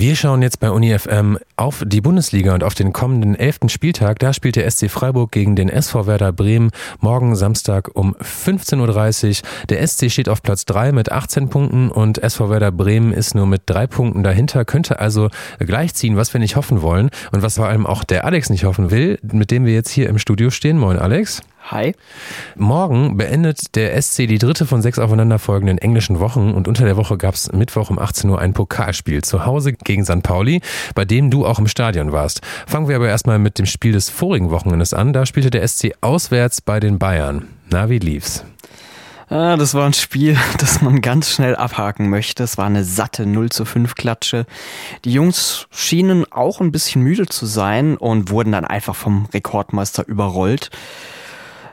Wir schauen jetzt bei UniFM auf die Bundesliga und auf den kommenden elften Spieltag. Da spielt der SC Freiburg gegen den SV Werder Bremen morgen Samstag um 15.30 Uhr. Der SC steht auf Platz 3 mit 18 Punkten und SV Werder Bremen ist nur mit drei Punkten dahinter, könnte also gleichziehen, was wir nicht hoffen wollen und was vor allem auch der Alex nicht hoffen will, mit dem wir jetzt hier im Studio stehen. Moin Alex. Hi. Morgen beendet der SC die dritte von sechs aufeinanderfolgenden englischen Wochen und unter der Woche gab es Mittwoch um 18 Uhr ein Pokalspiel zu Hause gegen St. Pauli, bei dem du auch im Stadion warst. Fangen wir aber erstmal mit dem Spiel des vorigen Wochenendes an. Da spielte der SC auswärts bei den Bayern. Na, wie lief's? Ah, das war ein Spiel, das man ganz schnell abhaken möchte. Es war eine satte 0 zu 5 Klatsche. Die Jungs schienen auch ein bisschen müde zu sein und wurden dann einfach vom Rekordmeister überrollt.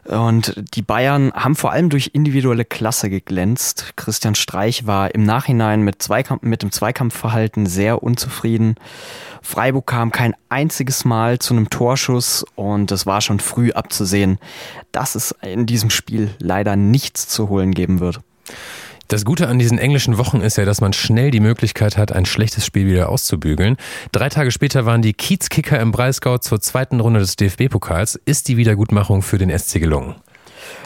Und die Bayern haben vor allem durch individuelle Klasse geglänzt. Christian Streich war im Nachhinein mit, Zweikampf, mit dem Zweikampfverhalten sehr unzufrieden. Freiburg kam kein einziges Mal zu einem Torschuss und es war schon früh abzusehen, dass es in diesem Spiel leider nichts zu holen geben wird. Das Gute an diesen englischen Wochen ist ja, dass man schnell die Möglichkeit hat, ein schlechtes Spiel wieder auszubügeln. Drei Tage später waren die Kiezkicker im Breisgau zur zweiten Runde des DFB-Pokals. Ist die Wiedergutmachung für den SC gelungen?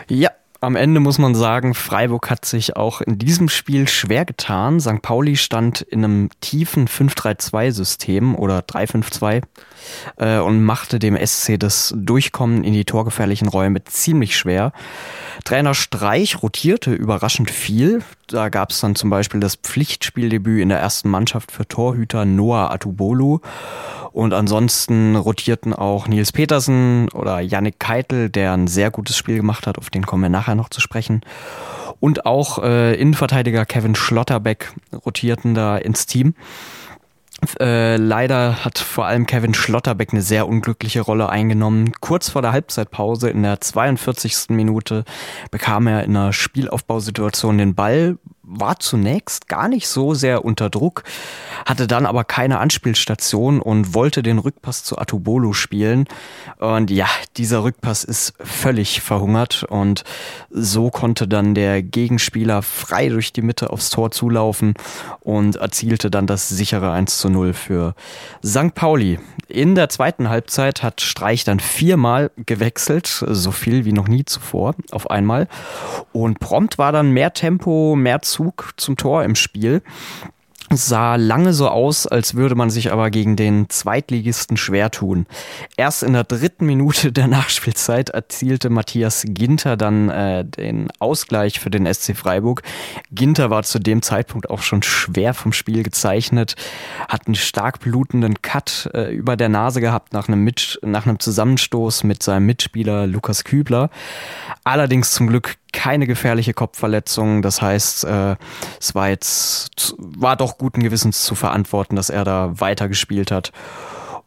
Ja, am Ende muss man sagen, Freiburg hat sich auch in diesem Spiel schwer getan. St. Pauli stand in einem tiefen 5-3-2-System oder 3-5-2 äh, und machte dem SC das Durchkommen in die torgefährlichen Räume ziemlich schwer. Trainer Streich rotierte überraschend viel. Da gab es dann zum Beispiel das Pflichtspieldebüt in der ersten Mannschaft für Torhüter Noah Atubolu. Und ansonsten rotierten auch Nils Petersen oder Yannick Keitel, der ein sehr gutes Spiel gemacht hat, auf den kommen wir nachher noch zu sprechen. Und auch äh, Innenverteidiger Kevin Schlotterbeck rotierten da ins Team. Äh, leider hat vor allem Kevin Schlotterbeck eine sehr unglückliche Rolle eingenommen. Kurz vor der Halbzeitpause in der 42. Minute bekam er in einer Spielaufbausituation den Ball, war zunächst gar nicht so sehr unter Druck, hatte dann aber keine Anspielstation und wollte den Rückpass zu Atubolo spielen. Und ja, dieser Rückpass ist völlig verhungert und so konnte dann der Gegenspieler frei durch die Mitte aufs Tor zulaufen und erzielte dann das sichere 1 zu 0 für St. Pauli. In der zweiten Halbzeit hat Streich dann viermal gewechselt, so viel wie noch nie zuvor auf einmal. Und prompt war dann mehr Tempo, mehr Zug zum Tor im Spiel sah lange so aus, als würde man sich aber gegen den Zweitligisten schwer tun. Erst in der dritten Minute der Nachspielzeit erzielte Matthias Ginter dann äh, den Ausgleich für den SC Freiburg. Ginter war zu dem Zeitpunkt auch schon schwer vom Spiel gezeichnet, hat einen stark blutenden Cut äh, über der Nase gehabt nach einem, Mit nach einem Zusammenstoß mit seinem Mitspieler Lukas Kübler. Allerdings zum Glück keine gefährliche Kopfverletzung. Das heißt, äh, es war jetzt, war doch guten Gewissens zu verantworten, dass er da weitergespielt hat.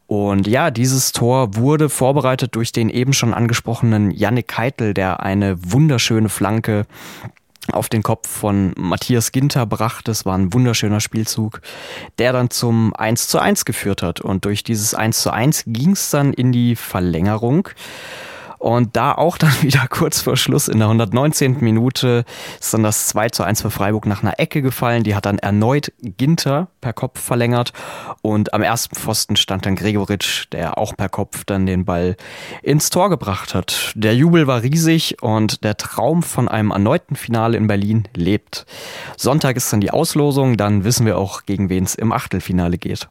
Und ja, dieses Tor wurde vorbereitet durch den eben schon angesprochenen Yannick Keitel, der eine wunderschöne Flanke auf den Kopf von Matthias Ginter brachte. Es war ein wunderschöner Spielzug, der dann zum 1 zu 1 geführt hat. Und durch dieses 1 zu 1 ging es dann in die Verlängerung. Und da auch dann wieder kurz vor Schluss in der 119. Minute ist dann das 2 zu 1 für Freiburg nach einer Ecke gefallen. Die hat dann erneut Ginter per Kopf verlängert. Und am ersten Pfosten stand dann Gregoritsch, der auch per Kopf dann den Ball ins Tor gebracht hat. Der Jubel war riesig und der Traum von einem erneuten Finale in Berlin lebt. Sonntag ist dann die Auslosung, dann wissen wir auch, gegen wen es im Achtelfinale geht.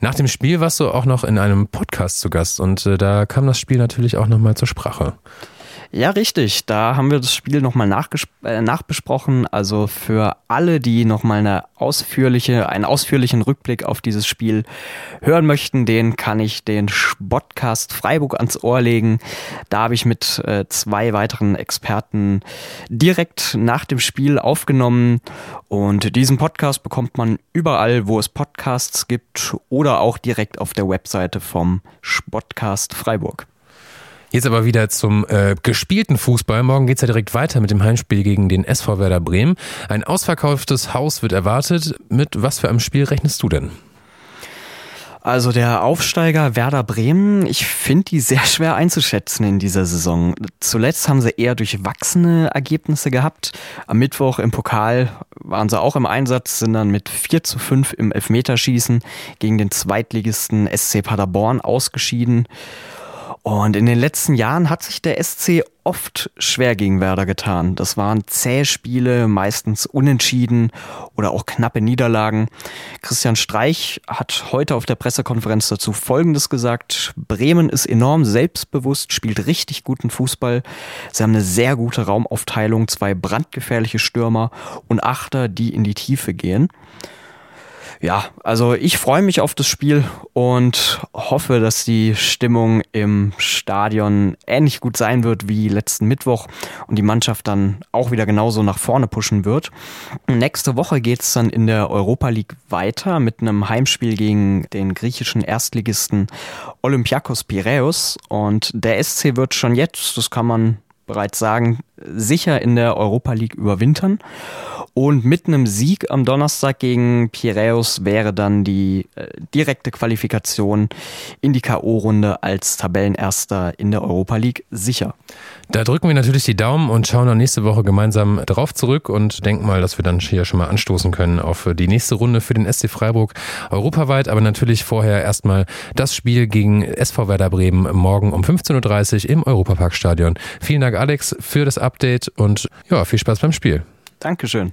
Nach dem Spiel warst du auch noch in einem Podcast zu Gast und äh, da kam das Spiel natürlich auch nochmal zur Sprache. Ja, richtig. Da haben wir das Spiel nochmal äh, nachbesprochen. Also für alle, die nochmal eine ausführliche, einen ausführlichen Rückblick auf dieses Spiel hören möchten, den kann ich den Spotcast Freiburg ans Ohr legen. Da habe ich mit äh, zwei weiteren Experten direkt nach dem Spiel aufgenommen. Und diesen Podcast bekommt man überall, wo es Podcasts gibt oder auch direkt auf der Webseite vom Spotcast Freiburg. Jetzt aber wieder zum äh, gespielten Fußball. Morgen geht's ja direkt weiter mit dem Heimspiel gegen den SV Werder Bremen. Ein ausverkauftes Haus wird erwartet. Mit was für einem Spiel rechnest du denn? Also der Aufsteiger Werder Bremen, ich finde die sehr schwer einzuschätzen in dieser Saison. Zuletzt haben sie eher durchwachsene Ergebnisse gehabt. Am Mittwoch im Pokal waren sie auch im Einsatz, sind dann mit 4 zu 5 im Elfmeterschießen gegen den Zweitligisten SC Paderborn ausgeschieden. Und in den letzten Jahren hat sich der SC oft schwer gegen Werder getan. Das waren zähe Spiele, meistens unentschieden oder auch knappe Niederlagen. Christian Streich hat heute auf der Pressekonferenz dazu Folgendes gesagt. Bremen ist enorm selbstbewusst, spielt richtig guten Fußball. Sie haben eine sehr gute Raumaufteilung, zwei brandgefährliche Stürmer und Achter, die in die Tiefe gehen ja, also ich freue mich auf das Spiel und hoffe, dass die Stimmung im Stadion ähnlich gut sein wird wie letzten Mittwoch und die Mannschaft dann auch wieder genauso nach vorne pushen wird. Nächste Woche geht es dann in der Europa League weiter mit einem Heimspiel gegen den griechischen Erstligisten Olympiakos Piraeus und der SC wird schon jetzt, das kann man bereits sagen, sicher in der Europa League überwintern. Und mit einem Sieg am Donnerstag gegen Piraeus wäre dann die äh, direkte Qualifikation in die K.O.-Runde als Tabellenerster in der Europa League sicher. Da drücken wir natürlich die Daumen und schauen dann nächste Woche gemeinsam drauf zurück und denken mal, dass wir dann hier schon mal anstoßen können auf die nächste Runde für den SC Freiburg europaweit. Aber natürlich vorher erstmal das Spiel gegen SV Werder Bremen morgen um 15.30 Uhr im Europaparkstadion. Vielen Dank, Alex, für das Update und ja, viel Spaß beim Spiel. Dankeschön.